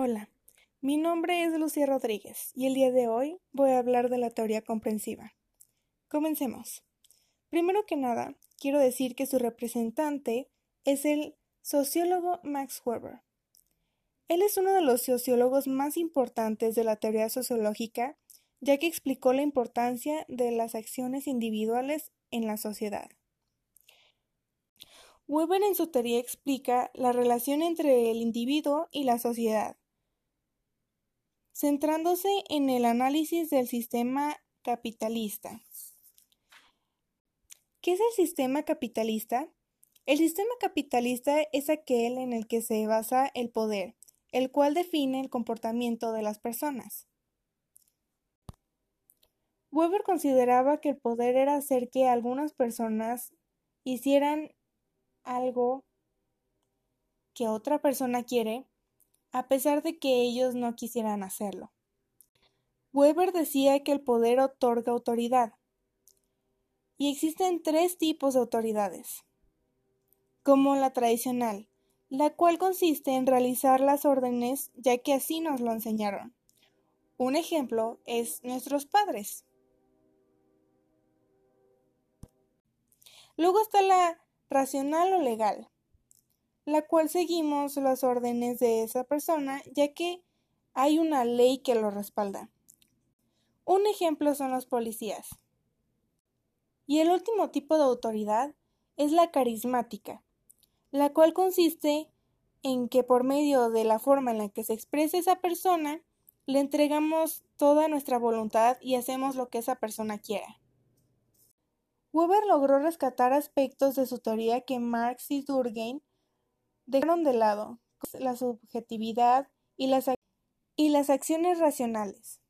Hola, mi nombre es Lucía Rodríguez y el día de hoy voy a hablar de la teoría comprensiva. Comencemos. Primero que nada, quiero decir que su representante es el sociólogo Max Weber. Él es uno de los sociólogos más importantes de la teoría sociológica, ya que explicó la importancia de las acciones individuales en la sociedad. Weber en su teoría explica la relación entre el individuo y la sociedad, centrándose en el análisis del sistema capitalista. ¿Qué es el sistema capitalista? El sistema capitalista es aquel en el que se basa el poder, el cual define el comportamiento de las personas. Weber consideraba que el poder era hacer que algunas personas hicieran algo que otra persona quiere, a pesar de que ellos no quisieran hacerlo. Weber decía que el poder otorga autoridad. Y existen tres tipos de autoridades. Como la tradicional, la cual consiste en realizar las órdenes ya que así nos lo enseñaron. Un ejemplo es nuestros padres. Luego está la racional o legal, la cual seguimos las órdenes de esa persona ya que hay una ley que lo respalda. Un ejemplo son los policías. Y el último tipo de autoridad es la carismática, la cual consiste en que por medio de la forma en la que se expresa esa persona, le entregamos toda nuestra voluntad y hacemos lo que esa persona quiera. Weber logró rescatar aspectos de su teoría que Marx y Durkheim dejaron de lado, la subjetividad y las, y las acciones racionales.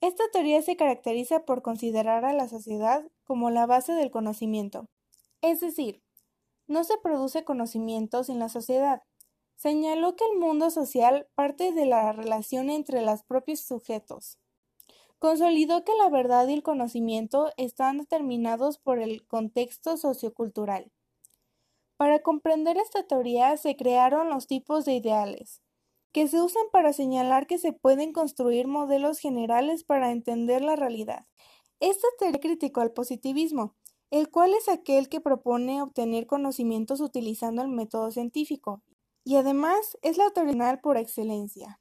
Esta teoría se caracteriza por considerar a la sociedad como la base del conocimiento, es decir, no se produce conocimiento sin la sociedad. Señaló que el mundo social parte de la relación entre los propios sujetos. Consolidó que la verdad y el conocimiento están determinados por el contexto sociocultural. Para comprender esta teoría se crearon los tipos de ideales, que se usan para señalar que se pueden construir modelos generales para entender la realidad. Esta teoría criticó al positivismo, el cual es aquel que propone obtener conocimientos utilizando el método científico, y además es la teoría por excelencia.